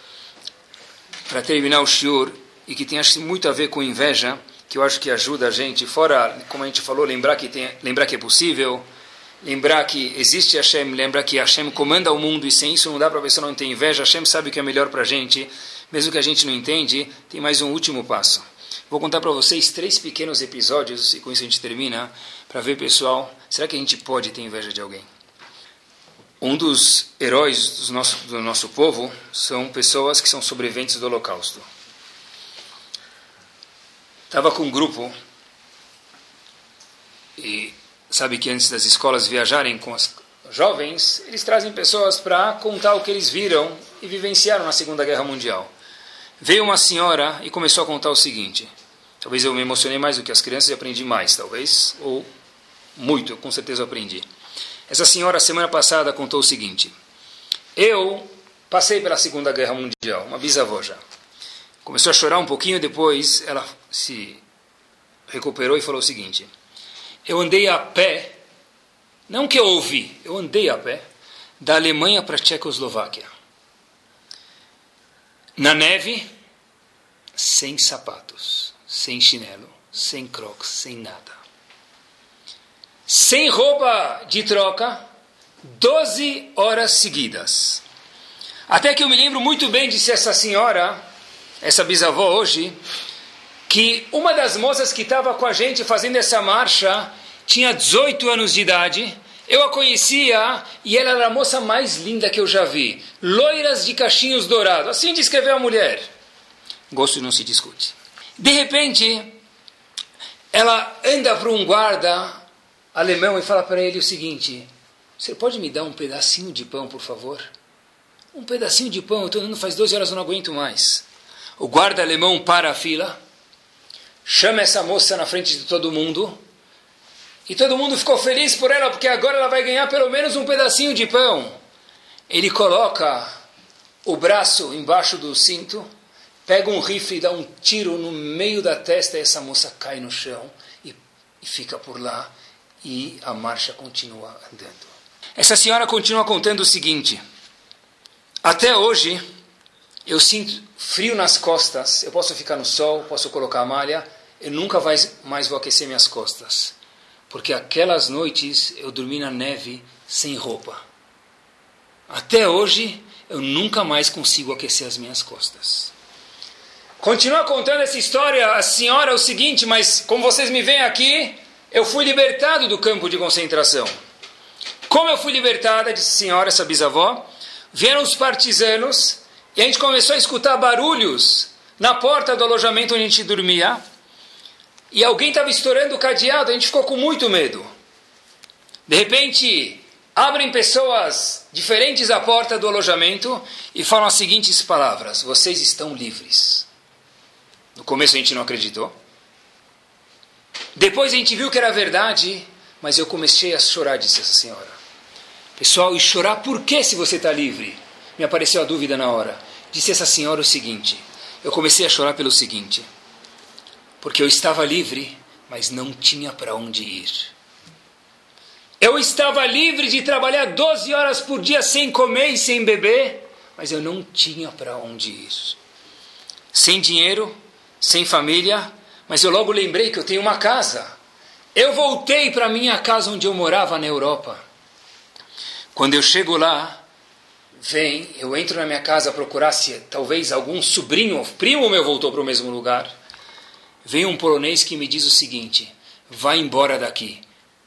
para terminar o shiur, e que tem acho, muito a ver com inveja, que eu acho que ajuda a gente, fora, como a gente falou, lembrar que, tem, lembrar que é possível, lembrar que existe Hashem, lembrar que Hashem comanda o mundo, e sem isso não dá para a pessoa não ter inveja, Hashem sabe o que é melhor para a gente, mesmo que a gente não entende, tem mais um último passo. Vou contar para vocês três pequenos episódios, e com isso a gente termina, para ver, pessoal, será que a gente pode ter inveja de alguém? Um dos heróis do nosso, do nosso povo são pessoas que são sobreviventes do Holocausto. Estava com um grupo, e sabe que antes das escolas viajarem com as jovens, eles trazem pessoas para contar o que eles viram e vivenciaram na Segunda Guerra Mundial. Veio uma senhora e começou a contar o seguinte. Talvez eu me emocionei mais do que as crianças e aprendi mais, talvez, ou muito, eu com certeza aprendi. Essa senhora, semana passada, contou o seguinte: Eu passei pela Segunda Guerra Mundial, uma bisavó já. Começou a chorar um pouquinho, depois ela se recuperou e falou o seguinte: Eu andei a pé, não que eu ouvi, eu andei a pé, da Alemanha para a Tchecoslováquia na neve, sem sapatos, sem chinelo, sem crocs, sem nada. Sem roupa de troca, 12 horas seguidas. Até que eu me lembro muito bem, disse essa senhora, essa bisavó hoje, que uma das moças que estava com a gente fazendo essa marcha tinha 18 anos de idade. Eu a conhecia e ela era a moça mais linda que eu já vi. Loiras de cachinhos dourados. Assim descreveu a mulher. Gosto não se discute. De repente, ela anda para um guarda alemão e fala para ele o seguinte: Você pode me dar um pedacinho de pão, por favor? Um pedacinho de pão, eu estou andando faz 12 horas, eu não aguento mais. O guarda alemão para a fila, chama essa moça na frente de todo mundo, e todo mundo ficou feliz por ela, porque agora ela vai ganhar pelo menos um pedacinho de pão. Ele coloca o braço embaixo do cinto, pega um rifle e dá um tiro no meio da testa, e essa moça cai no chão e, e fica por lá, e a marcha continua andando. Essa senhora continua contando o seguinte. Até hoje, eu sinto frio nas costas. Eu posso ficar no sol, posso colocar a malha, eu nunca mais, vou aquecer minhas costas. Porque aquelas noites eu dormi na neve sem roupa. Até hoje, eu nunca mais consigo aquecer as minhas costas. Continua contando essa história, a senhora, é o seguinte, mas como vocês me veem aqui, eu fui libertado do campo de concentração. Como eu fui libertada, disse a senhora, essa bisavó, vieram os partisanos e a gente começou a escutar barulhos na porta do alojamento onde a gente dormia. E alguém estava estourando o cadeado, a gente ficou com muito medo. De repente, abrem pessoas diferentes à porta do alojamento e falam as seguintes palavras: Vocês estão livres. No começo a gente não acreditou. Depois a gente viu que era verdade, mas eu comecei a chorar, disse essa senhora. Pessoal, e chorar por que se você está livre? Me apareceu a dúvida na hora. Disse essa senhora o seguinte: eu comecei a chorar pelo seguinte, porque eu estava livre, mas não tinha para onde ir. Eu estava livre de trabalhar 12 horas por dia sem comer e sem beber, mas eu não tinha para onde ir. Sem dinheiro, sem família, mas eu logo lembrei que eu tenho uma casa. Eu voltei para minha casa onde eu morava na Europa. Quando eu chego lá, vem, eu entro na minha casa procurar se talvez algum sobrinho ou primo meu voltou para o mesmo lugar. Vem um polonês que me diz o seguinte: vai embora daqui.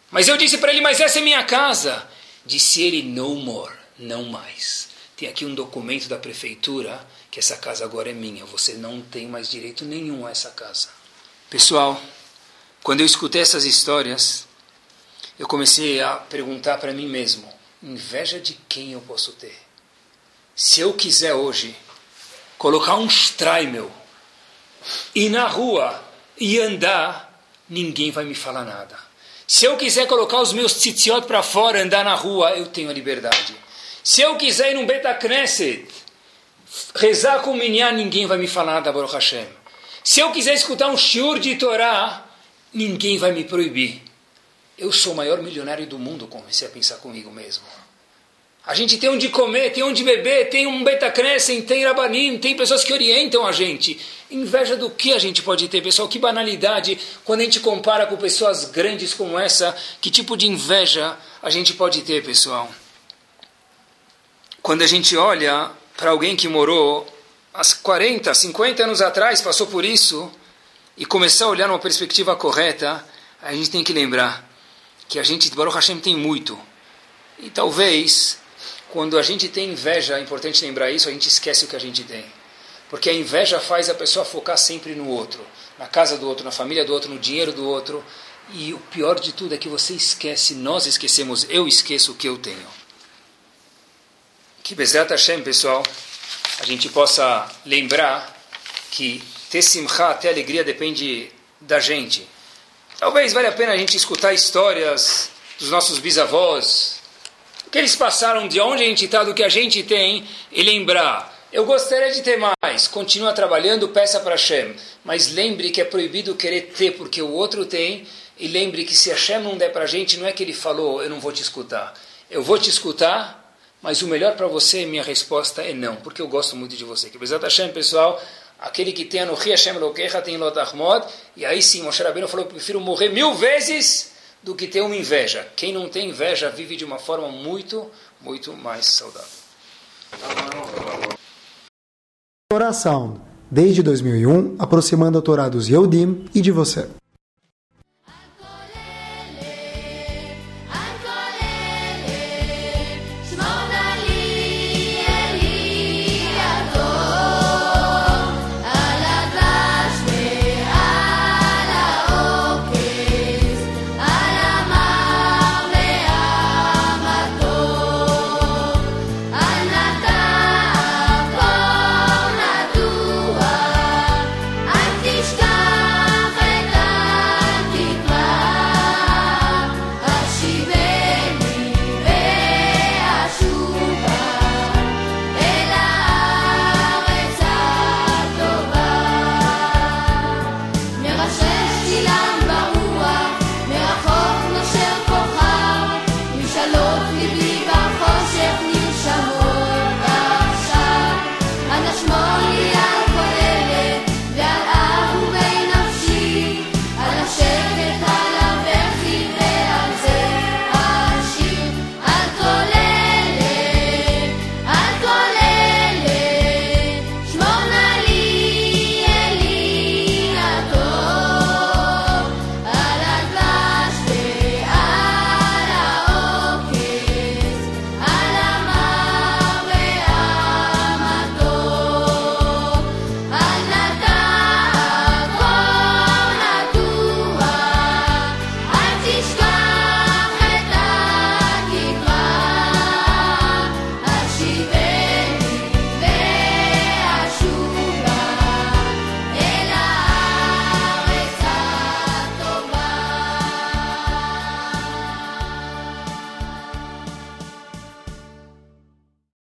Mas eu disse para ele: mas essa é minha casa. Disse ele: no more, não mais. Tem aqui um documento da prefeitura que essa casa agora é minha. Você não tem mais direito nenhum a essa casa. Pessoal, quando eu escutei essas histórias, eu comecei a perguntar para mim mesmo inveja de quem eu posso ter? Se eu quiser hoje colocar um Streimel, ir na rua e andar, ninguém vai me falar nada. Se eu quiser colocar os meus tzitziot para fora, andar na rua, eu tenho a liberdade. Se eu quiser ir num Betacneset, rezar com o Minyan, ninguém vai me falar nada, Baruch Hashem. Se eu quiser escutar um shiur de Torá, ninguém vai me proibir. Eu sou o maior milionário do mundo, comecei a pensar comigo mesmo. A gente tem onde comer, tem onde beber, tem um Betacrescem, tem Rabanim, tem pessoas que orientam a gente. Inveja do que a gente pode ter, pessoal? Que banalidade quando a gente compara com pessoas grandes como essa. Que tipo de inveja a gente pode ter, pessoal? Quando a gente olha para alguém que morou há 40, 50 anos atrás, passou por isso, e começar a olhar numa perspectiva correta, a gente tem que lembrar que a gente, Baruch Hashem, tem muito. E talvez, quando a gente tem inveja, é importante lembrar isso, a gente esquece o que a gente tem. Porque a inveja faz a pessoa focar sempre no outro, na casa do outro, na família do outro, no dinheiro do outro. E o pior de tudo é que você esquece, nós esquecemos, eu esqueço o que eu tenho. Que Bezrat Hashem, pessoal, a gente possa lembrar que ter simcha, ter alegria, depende da gente. Talvez valha a pena a gente escutar histórias dos nossos bisavós, o que eles passaram, de onde a gente está, do que a gente tem, e lembrar. Eu gostaria de ter mais. Continua trabalhando, peça para Hashem. Mas lembre que é proibido querer ter porque o outro tem. E lembre que se Hashem não der para a gente, não é que ele falou, eu não vou te escutar. Eu vou te escutar, mas o melhor para você, minha resposta é não, porque eu gosto muito de você. Que Bezat Hashem, pessoal, aquele que tem Anuhi Hashem Lokecha tem Lot Ahmod, e aí sim, Moshe Rabbeinu falou, que prefiro morrer mil vezes do que ter uma inveja. Quem não tem inveja vive de uma forma muito, muito mais saudável. Oração, desde 2001, aproximando a Torá dos Yehudim e de você.